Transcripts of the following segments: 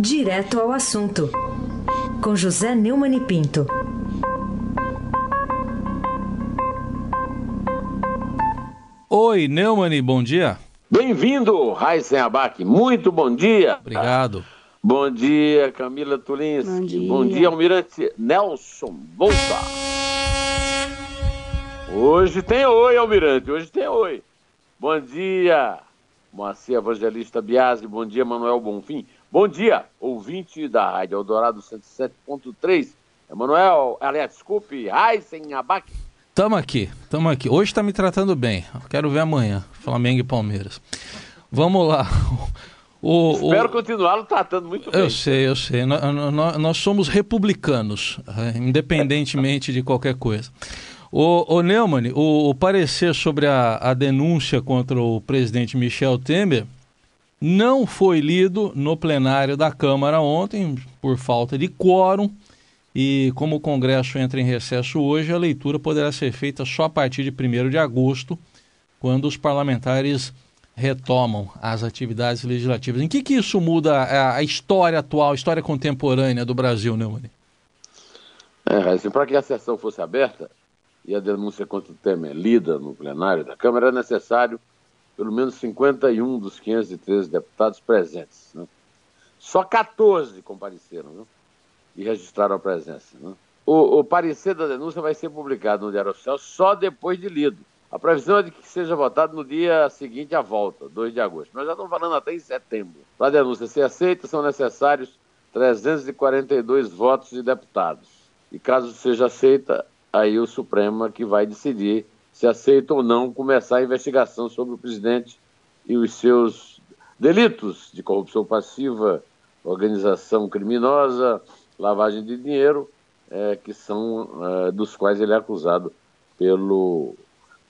Direto ao assunto, com José Neumann e Pinto. Oi, Neumann, bom dia. Bem-vindo, Raíssen Abac. Muito bom dia. Obrigado. Bom dia, Camila Tulinski. Bom dia. Bom dia, Almirante Nelson Volta. Hoje tem oi, Almirante. Hoje tem oi. Bom dia, Moacir Evangelista Biasi. Bom dia, Manuel Bonfim. Bom dia, ouvinte da Rádio Eldorado 107.3. Emanuel, aliás, desculpe, Raíssen Abac. Tamo aqui, tamo aqui. Hoje tá me tratando bem. Quero ver amanhã, Flamengo e Palmeiras. Vamos lá. O, Espero o... continuá-lo tratando muito bem. Eu sei, eu sei. Nós, nós, nós somos republicanos, eh, independentemente de qualquer coisa. O, o Neumann, o, o parecer sobre a, a denúncia contra o presidente Michel Temer não foi lido no plenário da Câmara ontem, por falta de quórum. E como o Congresso entra em recesso hoje, a leitura poderá ser feita só a partir de 1 de agosto, quando os parlamentares retomam as atividades legislativas. Em que, que isso muda a, história atual, a história contemporânea do Brasil, Neumann? É, assim, para que a sessão fosse aberta e a denúncia contra o Temer lida no plenário da Câmara, era necessário pelo menos 51 dos 513 deputados presentes. Né? Só 14 compareceram e registraram a presença. Né? O, o parecer da denúncia vai ser publicado no Diário Oficial só depois de lido. A previsão é de que seja votado no dia seguinte à volta, 2 de agosto. Nós já estamos falando até em setembro. Para a denúncia ser aceita, são necessários 342 votos de deputados. E caso seja aceita, aí o Supremo é que vai decidir se aceita ou não começar a investigação sobre o presidente e os seus delitos de corrupção passiva, organização criminosa, lavagem de dinheiro, é, que são é, dos quais ele é acusado pelo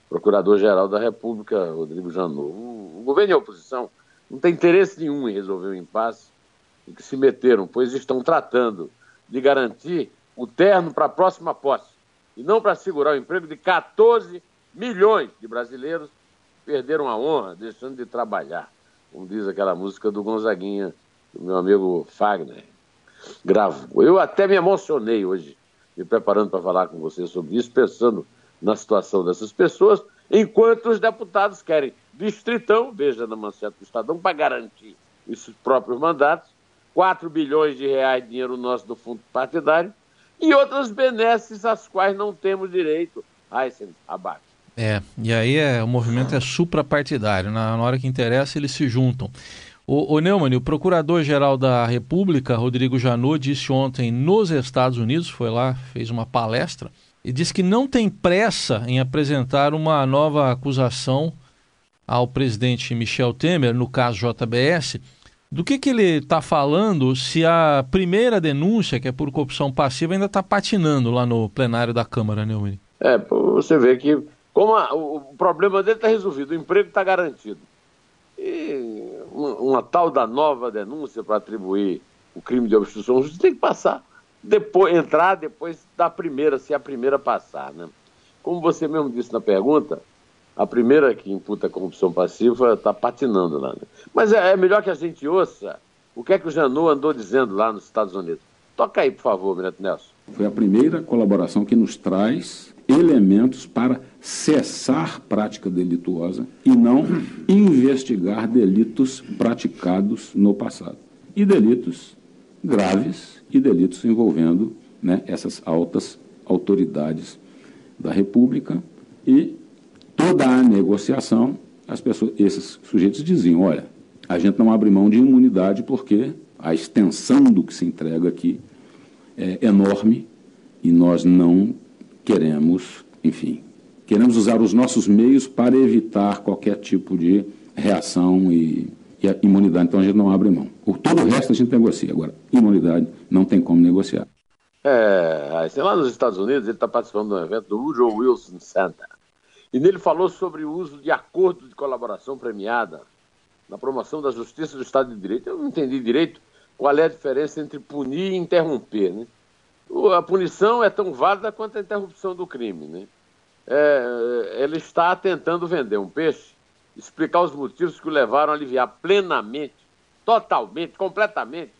Procurador-Geral da República, Rodrigo Janot. O, o governo e a oposição não tem interesse nenhum em resolver o impasse em que se meteram, pois estão tratando de garantir o terno para a próxima posse e não para segurar o emprego de 14 milhões de brasileiros perderam a honra, deixando de trabalhar, como diz aquela música do Gonzaguinha, do meu amigo Fagner. Gravo. Eu até me emocionei hoje, me preparando para falar com você sobre isso, pensando na situação dessas pessoas, enquanto os deputados querem distritão, veja na manchete do Estadão, para garantir os próprios mandatos, 4 bilhões de reais dinheiro nosso do fundo partidário e outras benesses às quais não temos direito. Aysen, abaixo. É, e aí é, o movimento é suprapartidário, na, na hora que interessa eles se juntam. O, o Neumann, o Procurador-Geral da República, Rodrigo Janot, disse ontem nos Estados Unidos, foi lá, fez uma palestra, e disse que não tem pressa em apresentar uma nova acusação ao presidente Michel Temer, no caso JBS. Do que, que ele está falando se a primeira denúncia, que é por corrupção passiva, ainda está patinando lá no plenário da Câmara, Neumann? É, você vê que como a, o, o, problema dele está resolvido, o emprego está garantido. E uma, uma, tal da nova denúncia para atribuir o crime de obstrução justiça tem que passar depois entrar depois da primeira, se a primeira passar, né? Como você mesmo disse na pergunta, a primeira que imputa corrupção passiva está patinando lá. Né? Mas é, é, melhor que a gente ouça o que é que o Janot andou dizendo lá nos Estados Unidos. Toca aí, por favor, Mirante Nelson. Foi a primeira colaboração que nos traz elementos para cessar prática delituosa e não investigar delitos praticados no passado. E delitos graves e delitos envolvendo né, essas altas autoridades da República e toda a negociação, as pessoas, esses sujeitos diziam, olha, a gente não abre mão de imunidade porque a extensão do que se entrega aqui é enorme e nós não queremos, enfim, queremos usar os nossos meios para evitar qualquer tipo de reação e e a imunidade, então a gente não abre mão. O todo o resto a gente negocia. Agora, imunidade não tem como negociar. É, assim, lá nos Estados Unidos ele está participando de um evento do Woodrow Wilson Center. E nele falou sobre o uso de acordo de colaboração premiada na promoção da justiça do Estado de Direito. Eu não entendi direito qual é a diferença entre punir e interromper. Né? A punição é tão válida quanto a interrupção do crime. Né? É, ele está tentando vender um peixe explicar os motivos que o levaram a aliviar plenamente, totalmente, completamente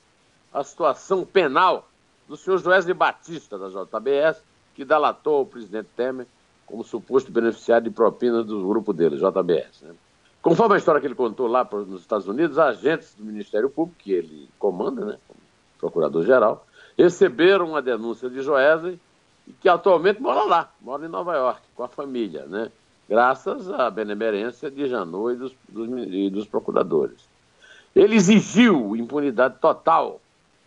a situação penal do senhor Joesley Batista, da JBS, que delatou o presidente Temer como suposto beneficiário de propinas do grupo dele, JBS. Né? Conforme a história que ele contou lá nos Estados Unidos, agentes do Ministério Público, que ele comanda, né, procurador-geral, receberam uma denúncia de Joesley, que atualmente mora lá, mora em Nova York, com a família, né? graças à benemerência de Janot e dos, dos, e dos procuradores. Ele exigiu impunidade total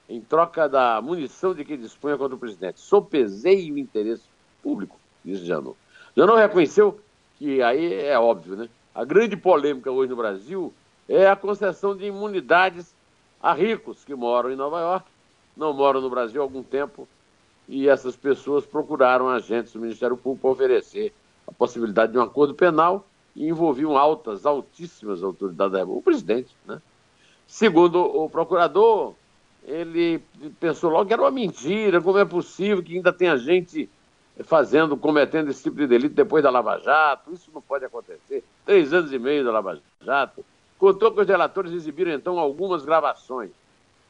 em troca da munição de que dispunha contra o presidente. Sopesei o interesse público, disse Janot. Janot reconheceu que aí é óbvio, né? A grande polêmica hoje no Brasil é a concessão de imunidades a ricos que moram em Nova York, não moram no Brasil há algum tempo, e essas pessoas procuraram agentes do Ministério Público oferecer a possibilidade de um acordo penal e envolviam altas, altíssimas autoridades da República, o presidente, né? Segundo o procurador, ele pensou logo que era uma mentira, como é possível que ainda tenha gente fazendo, cometendo esse tipo de delito depois da Lava Jato, isso não pode acontecer. Três anos e meio da Lava Jato. Contou que os relatores exibiram então algumas gravações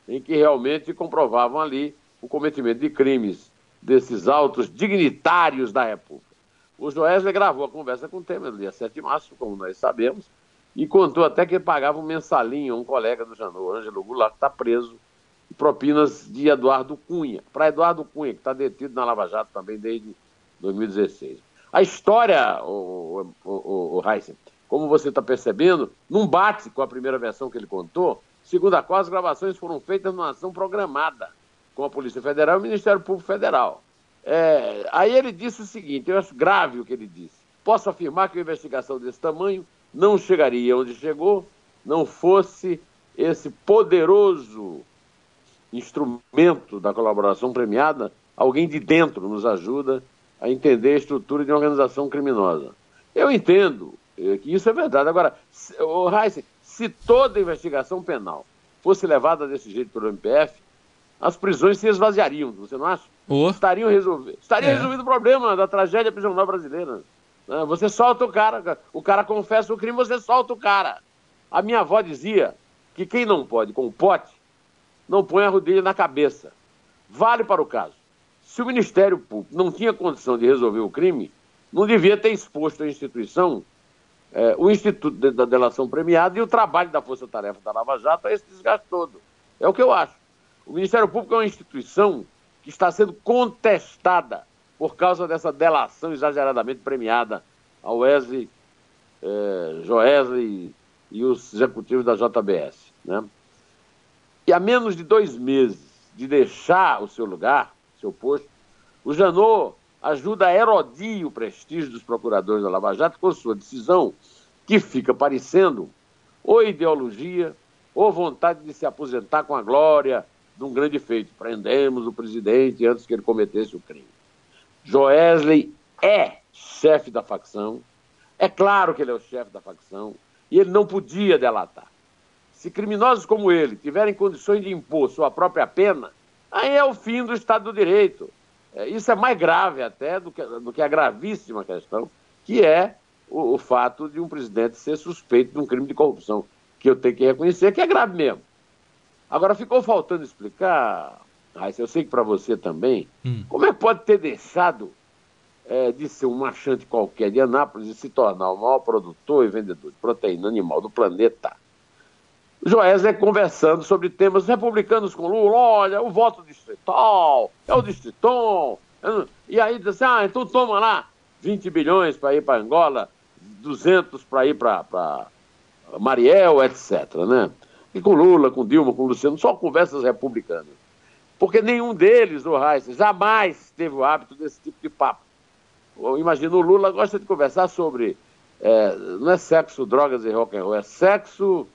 em que realmente comprovavam ali o cometimento de crimes desses altos dignitários da República. O Joesley gravou a conversa com o Temer no dia 7 de março, como nós sabemos, e contou até que ele pagava um mensalinho a um colega do Janot, Ângelo Goulart, que está preso, propinas de Eduardo Cunha, para Eduardo Cunha, que está detido na Lava Jato também desde 2016. A história, o, o, o, o Heisen, como você está percebendo, não bate com a primeira versão que ele contou, segundo a qual as gravações foram feitas numa ação programada com a Polícia Federal e o Ministério Público Federal. É, aí ele disse o seguinte, eu acho grave o que ele disse. Posso afirmar que uma investigação desse tamanho não chegaria onde chegou, não fosse esse poderoso instrumento da colaboração premiada, alguém de dentro nos ajuda a entender a estrutura de uma organização criminosa. Eu entendo é, que isso é verdade. Agora, o Heisen, se toda investigação penal fosse levada desse jeito pelo MPF, as prisões se esvaziariam, você não acha? Oh. Estariam resolvido, estaria é. resolvido o problema da tragédia prisional brasileira. Né? Você solta o cara, o cara confessa o crime, você solta o cara. A minha avó dizia que quem não pode com o pote, não põe a rodilha na cabeça. Vale para o caso. Se o Ministério Público não tinha condição de resolver o crime, não devia ter exposto à instituição é, o Instituto da Delação Premiada e o trabalho da Força Tarefa da Lava Jato a esse desgaste todo. É o que eu acho. O Ministério Público é uma instituição que está sendo contestada por causa dessa delação exageradamente premiada ao Wesley, eh, Joesley e os executivos da JBS. Né? E a menos de dois meses de deixar o seu lugar, seu posto, o Janot ajuda a erodir o prestígio dos procuradores da Lava Jato com sua decisão, que fica parecendo ou ideologia ou vontade de se aposentar com a glória de um grande feito. Prendemos o presidente antes que ele cometesse o crime. Joesley é chefe da facção, é claro que ele é o chefe da facção, e ele não podia delatar. Se criminosos como ele tiverem condições de impor sua própria pena, aí é o fim do Estado do Direito. É, isso é mais grave até do que, do que a gravíssima questão, que é o, o fato de um presidente ser suspeito de um crime de corrupção, que eu tenho que reconhecer que é grave mesmo. Agora, ficou faltando explicar, Raíssa, eu sei que para você também, hum. como é que pode ter deixado é, de ser um machante qualquer de Anápolis e se tornar o maior produtor e vendedor de proteína animal do planeta? Joesley conversando sobre temas republicanos com Lula, olha, o voto distrital, é o distritão, e aí diz assim, ah, então toma lá 20 bilhões para ir para Angola, 200 para ir para Mariel, etc, né? E com Lula, com Dilma, com Luciano, só conversas republicanas. Porque nenhum deles, o Reis, jamais teve o hábito desse tipo de papo. Eu imagino, o Lula gosta de conversar sobre. É, não é sexo, drogas e rock and roll, é sexo,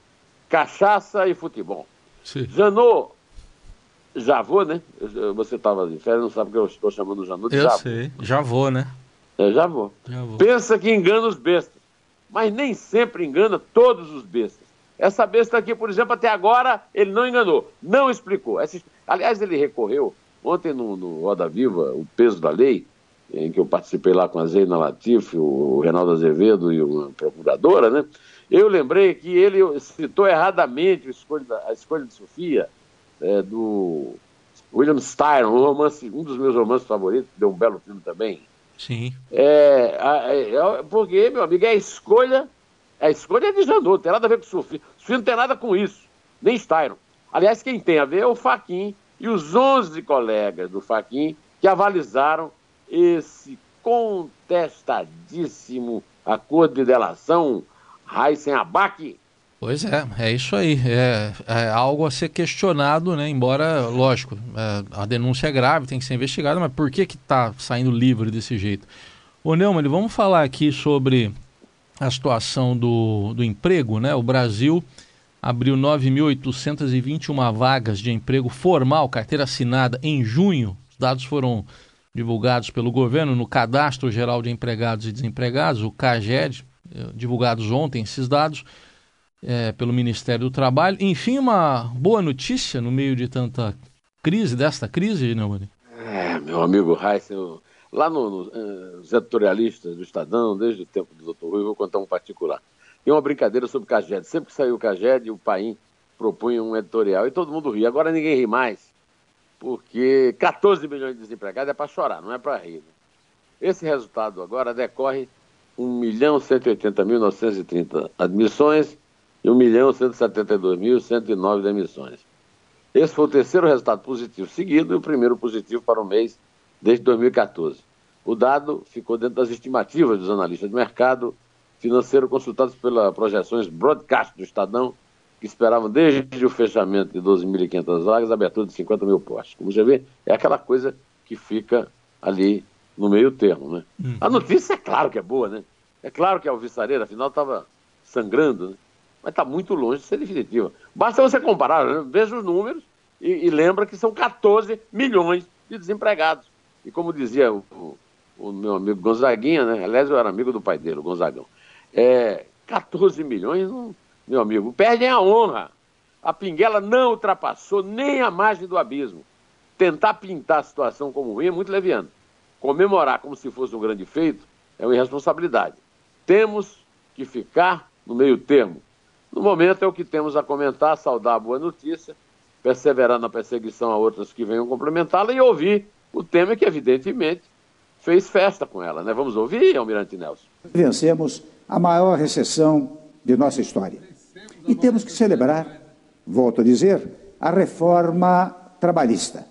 cachaça e futebol. Sim. Janot, Javô, né? Você estava de férias, não sabe que eu estou chamando o Janot de Eu Javô. sei, Javô, né? É, Javô. Javô. Pensa que engana os bestas, mas nem sempre engana todos os bestas. Essa besta aqui, por exemplo, até agora ele não enganou, não explicou. Essa, aliás, ele recorreu ontem no, no Roda Viva, o peso da lei, em que eu participei lá com a Zeina Latif, o Reinaldo Azevedo e uma procuradora, né? Eu lembrei que ele citou erradamente a escolha, a escolha de Sofia é, do William Styron, um, romance, um dos meus romances favoritos, que deu um belo filme também. Sim. É, é, é, porque, meu amigo, é a escolha, a escolha é de Janot, não tem nada a ver com o Sufi. Sufi não tem nada com isso, nem Styron. Aliás, quem tem a ver é o Faquin e os 11 colegas do Faquin que avalizaram esse contestadíssimo acordo de delação Heisen Abac. Pois é, é isso aí. É, é, algo a ser questionado, né? Embora, lógico, é, a denúncia é grave, tem que ser investigada, mas por que que está saindo livre desse jeito? Ô Neumann, vamos falar aqui sobre a situação do, do emprego, né? O Brasil abriu 9.821 vagas de emprego formal, carteira assinada, em junho. Os dados foram divulgados pelo governo no Cadastro Geral de Empregados e Desempregados, o CAGED, eh, divulgados ontem esses dados é, pelo Ministério do Trabalho. Enfim, uma boa notícia no meio de tanta crise, desta crise, Neumani? É, meu amigo Heisen, lá nos no, uh, editorialistas do Estadão, desde o tempo do Dr. Rui, vou contar um particular. Tem uma brincadeira sobre o Caged. Sempre que saiu o Caged, o Paim propunha um editorial e todo mundo ria. Agora ninguém ri mais, porque 14 milhões de desempregados é para chorar, não é para rir. Né? Esse resultado agora decorre 1 milhão 180.930 admissões e 1 milhão 172.109 demissões. Esse foi o terceiro resultado positivo seguido e o primeiro positivo para o mês desde 2014. O dado ficou dentro das estimativas dos analistas de mercado financeiro consultados pelas projeções broadcast do Estadão, que esperavam desde o fechamento de 12.500 vagas a abertura de 50 mil postos. Como você vê, é aquela coisa que fica ali no meio termo. Né? Uhum. A notícia é claro que é boa, né? É claro que a alvissareira, afinal, estava sangrando, né? mas está muito longe de ser definitiva. Basta você comparar, né? veja os números e, e, lembra que são 14 milhões de desempregados. E como dizia o, o, o, meu amigo Gonzaguinha, né? aliás, eu era amigo do pai dele, o Gonzagão, é, 14 milhões, não, meu amigo, perdem a honra. A Pinguela não ultrapassou nem a margem do abismo. Tentar pintar a situação como ruim é muito leviano. Comemorar como se fosse um grande feito é uma irresponsabilidade. Temos que ficar no meio termo. No momento é o que temos a comentar, saudar a boa notícia, perseverar na perseguição a outras que venham complementá-la e ouvir o tema que, evidentemente, fez festa com ela. Né? Vamos ouvir, Almirante Nelson? Vencemos a maior recessão de nossa história. E temos que celebrar, volto a dizer, a reforma trabalhista.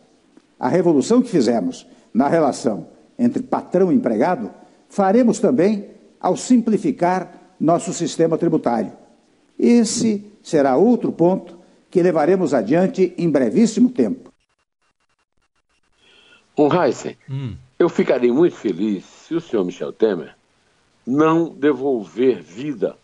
A revolução que fizemos na relação entre patrão e empregado, faremos também ao simplificar nosso sistema tributário. Esse será outro ponto que levaremos adiante em brevíssimo tempo. O Heisen, hum. eu ficarei muito feliz se o senhor Michel Temer não devolver vida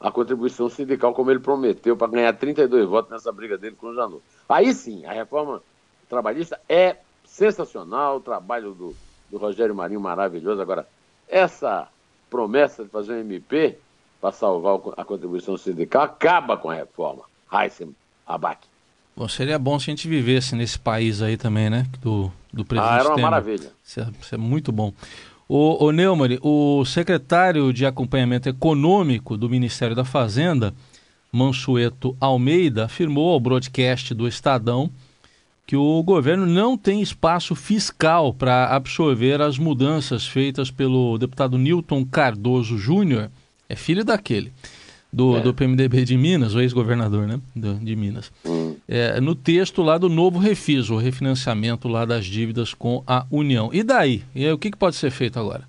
à contribuição sindical como ele prometeu para ganhar 32 votos nessa briga dele com o Janot. Aí sim, a reforma trabalhista é sensacional, o trabalho do, do Rogério Marinho maravilhoso. Agora, essa promessa de fazer um MP para salvar a contribuição sindical acaba com a reforma. Heisen Abac. Bom, seria bom se a gente vivesse nesse país aí também, né? Do, do presidente. Ah, era uma Temer. maravilha. Isso é, isso é muito bom. O, o Neumann, o secretário de Acompanhamento Econômico do Ministério da Fazenda, Mansueto Almeida, afirmou ao broadcast do Estadão que o governo não tem espaço fiscal para absorver as mudanças feitas pelo deputado Newton Cardoso Júnior, é filho daquele, do, é. do PMDB de Minas, o ex-governador né, de Minas. Hum. É, no texto lá do novo refis, o refinanciamento lá das dívidas com a União. E daí? E aí, o que, que pode ser feito agora?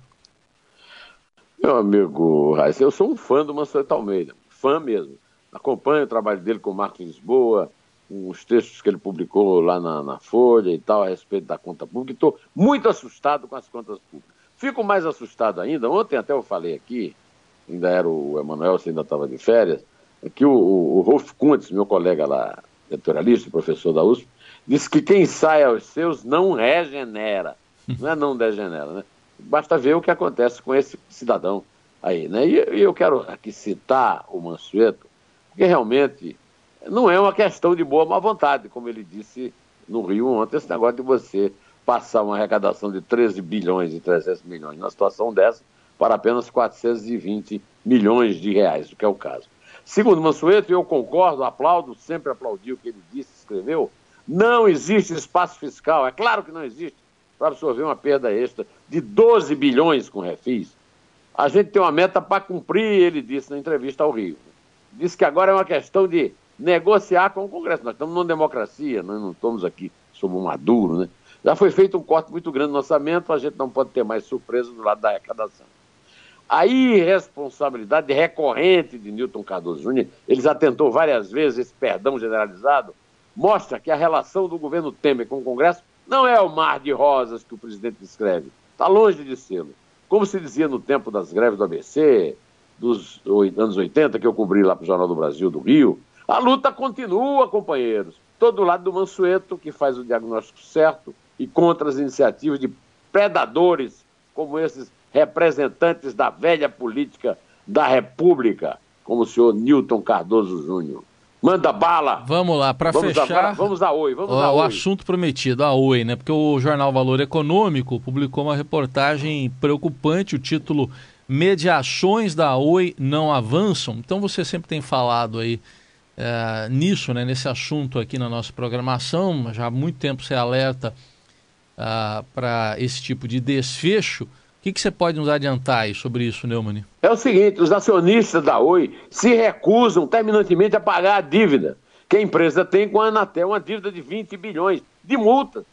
Meu amigo Raíssa, eu sou um fã do Mansueto Almeida, fã mesmo. Acompanho o trabalho dele com o Marcos Lisboa, os textos que ele publicou lá na, na Folha e tal, a respeito da conta pública. Estou muito assustado com as contas públicas. Fico mais assustado ainda, ontem até eu falei aqui, ainda era o Emanuel, você ainda estava de férias, é que o, o, o Rolf Kuntz, meu colega lá, editorialista, professor da USP, disse que quem sai aos seus não regenera, não é não degenera, né? Basta ver o que acontece com esse cidadão aí, né? E, e eu quero aqui citar o Mansueto, porque realmente não é uma questão de boa má vontade, como ele disse no Rio ontem, esse negócio de você passar uma arrecadação de 13 bilhões e 300 milhões numa situação dessa para apenas 420 milhões de reais, o que é o caso. Segundo Mansueto, eu concordo, aplaudo, sempre aplaudi o que ele disse, escreveu, Não existe espaço fiscal, é claro que não existe, para absorver uma perda extra de 12 bilhões com refis. A gente tem uma meta para cumprir, ele disse na entrevista ao Rio. Disse que agora é uma questão de negociar com o Congresso. Nós estamos numa democracia, nós não estamos aqui sob um Maduro, né? Já foi feito um corte muito grande no orçamento, a gente não pode ter mais surpresa do lado da arrecadação. A irresponsabilidade recorrente de Newton Cardoso Júnior, ele já tentou várias vezes esse perdão generalizado, mostra que a relação do governo Temer com o Congresso não é o mar de rosas que o presidente descreve. Está longe de ser. Como se dizia no tempo das greves do ABC, dos anos 80, que eu cobri lá para o Jornal do Brasil do Rio, a luta continua, companheiros. Todo lado do Mansueto, que faz o diagnóstico certo, e contra as iniciativas de predadores como esses representantes da velha política da República, como o senhor Newton Cardoso Júnior. Manda bala! Vamos lá, para fechar. A, vamos a Oi, vamos o, a Oi. O assunto prometido, a Oi, né? Porque o jornal Valor Econômico publicou uma reportagem preocupante, o título Mediações da Oi não avançam. Então você sempre tem falado aí é, nisso, né? Nesse assunto aqui na nossa programação, já há muito tempo você alerta uh, para esse tipo de desfecho. Que, que, você pode nos adiantar aí sobre isso, Neumann? É o seguinte: os acionistas da Oi se recusam terminantemente a pagar a dívida que a empresa tem com a Anatel, uma dívida de 20 bilhões de multa.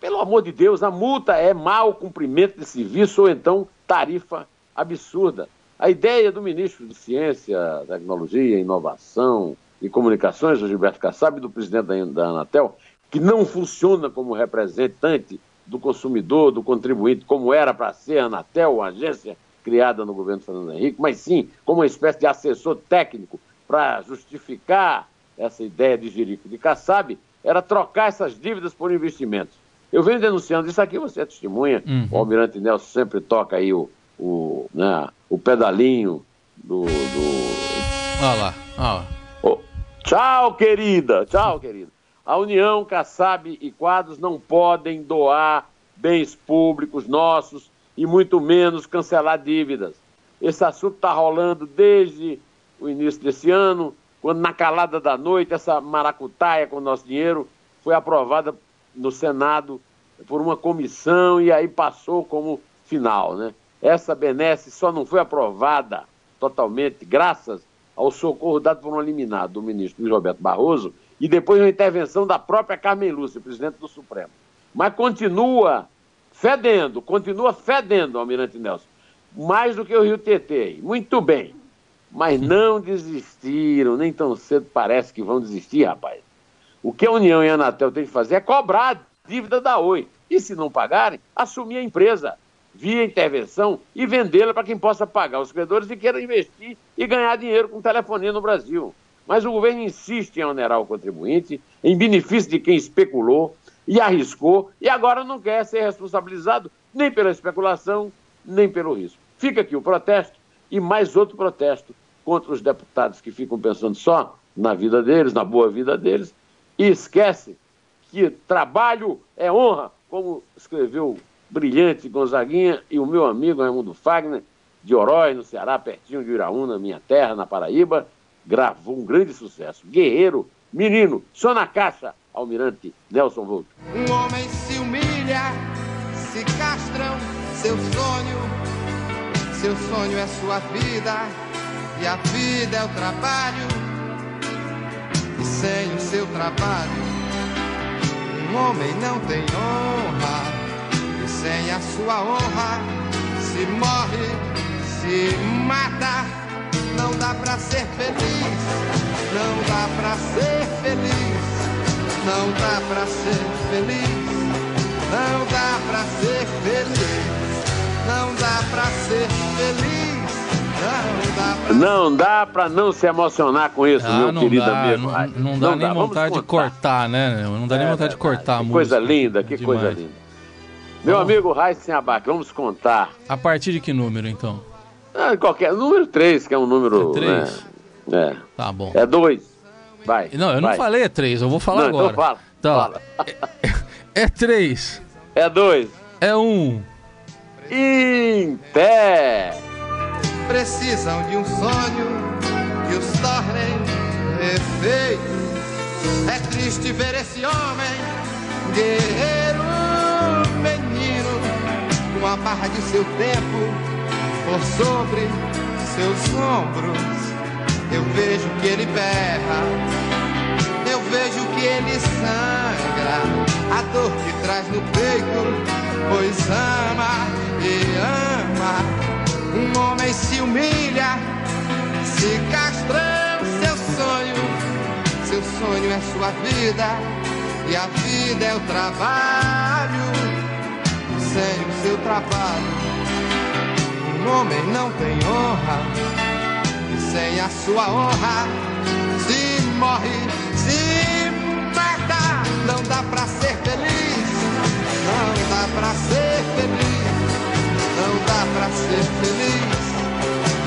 Pelo amor de Deus, a multa é mau cumprimento de serviço ou então tarifa absurda. A ideia do ministro de Ciência, Tecnologia, Inovação e Comunicações, o Gilberto Kassab, e do presidente da Anatel, que não funciona como representante do consumidor, do contribuinte, como era para ser a Anatel, uma agência criada no governo Fernando Henrique, mas sim como uma espécie de assessor técnico para justificar essa ideia de Jerico de Kassab, era trocar essas dívidas por investimentos. Eu venho denunciando isso aqui, você é testemunha, uhum. o Almirante Nelson sempre toca aí o, o, né, o pedalinho do... do... Olha lá, olha lá. Oh, tchau, querida, tchau, querida. A União, Kassab e Quadros não podem doar bens públicos nossos e muito menos cancelar dívidas. Esse assunto está rolando desde o início desse ano, quando na calada da noite essa maracutaia com o nosso dinheiro foi aprovada no Senado por uma comissão e aí passou como final, né? Essa benesse só não foi aprovada totalmente graças ao socorro dado por um eliminado do ministro Luiz Roberto Barroso, e depois uma intervenção da própria Carmen Lúcia, presidente do Supremo. Mas continua fedendo, continua fedendo, Almirante Nelson, mais do que o Rio Tietê. Muito bem. Mas não desistiram, nem tão cedo parece que vão desistir, rapaz. O que a União e a Anatel têm que fazer é cobrar a dívida da Oi. E se não pagarem, assumir a empresa via intervenção e vendê-la para quem possa pagar os credores e queira investir e ganhar dinheiro com telefonia no Brasil. Mas o governo insiste em onerar o contribuinte em benefício de quem especulou e arriscou e agora não quer ser responsabilizado nem pela especulação, nem pelo risco. Fica aqui o protesto e mais outro protesto contra os deputados que ficam pensando só na vida deles, na boa vida deles, e esquece que trabalho é honra, como escreveu brilhante Gonzaguinha e o meu amigo Raimundo Fagner, de Orói, no Ceará, pertinho de Iraúna, minha terra, na Paraíba, gravou um grande sucesso. Guerreiro, menino, só na caixa, Almirante Nelson Volto. Um homem se humilha, se castram seu sonho, seu sonho é sua vida, e a vida é o trabalho, e sem o seu trabalho, um homem não tem honra, e sem a sua honra, se morre, se mata. Não dá pra ser feliz, não dá pra ser feliz, não dá pra ser feliz, não dá pra ser feliz, não dá pra ser feliz. Não dá pra não se emocionar com isso, ah, meu querido dá, amigo. Não, não dá não nem dá. vontade de cortar, né? Não dá é, nem vontade de cortar a música. Coisa linda, que demais. coisa linda. Meu Bom, amigo Raíssen Abac, vamos contar. A partir de que número, então? Ah, qualquer. Número 3, que é um número. É 3? Né? É. Tá bom. É 2. Vai. Não, eu vai. não falei é 3, eu vou falar não, agora. Então fala. Então, fala. É 3. É 2. É 1. Um. Inter. Precisam de um sonho que os tornem perfeitos. É triste ver esse homem, guerreiro, menino, com a barra de seu tempo por sobre seus ombros. Eu vejo que ele berra, eu vejo que ele sangra, a dor que traz no peito, pois ama e ama. Um homem se humilha, se castrando seu sonho. Seu sonho é sua vida e a vida é o trabalho. Sem o seu trabalho, um homem não tem honra. Sem a sua honra, se morre, se mata. Não dá pra ser feliz, não dá pra ser feliz. Não dá pra ser feliz.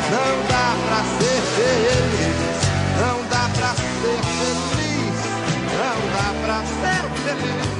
Não dá pra ser feliz. Não dá pra ser feliz. Não dá pra ser feliz.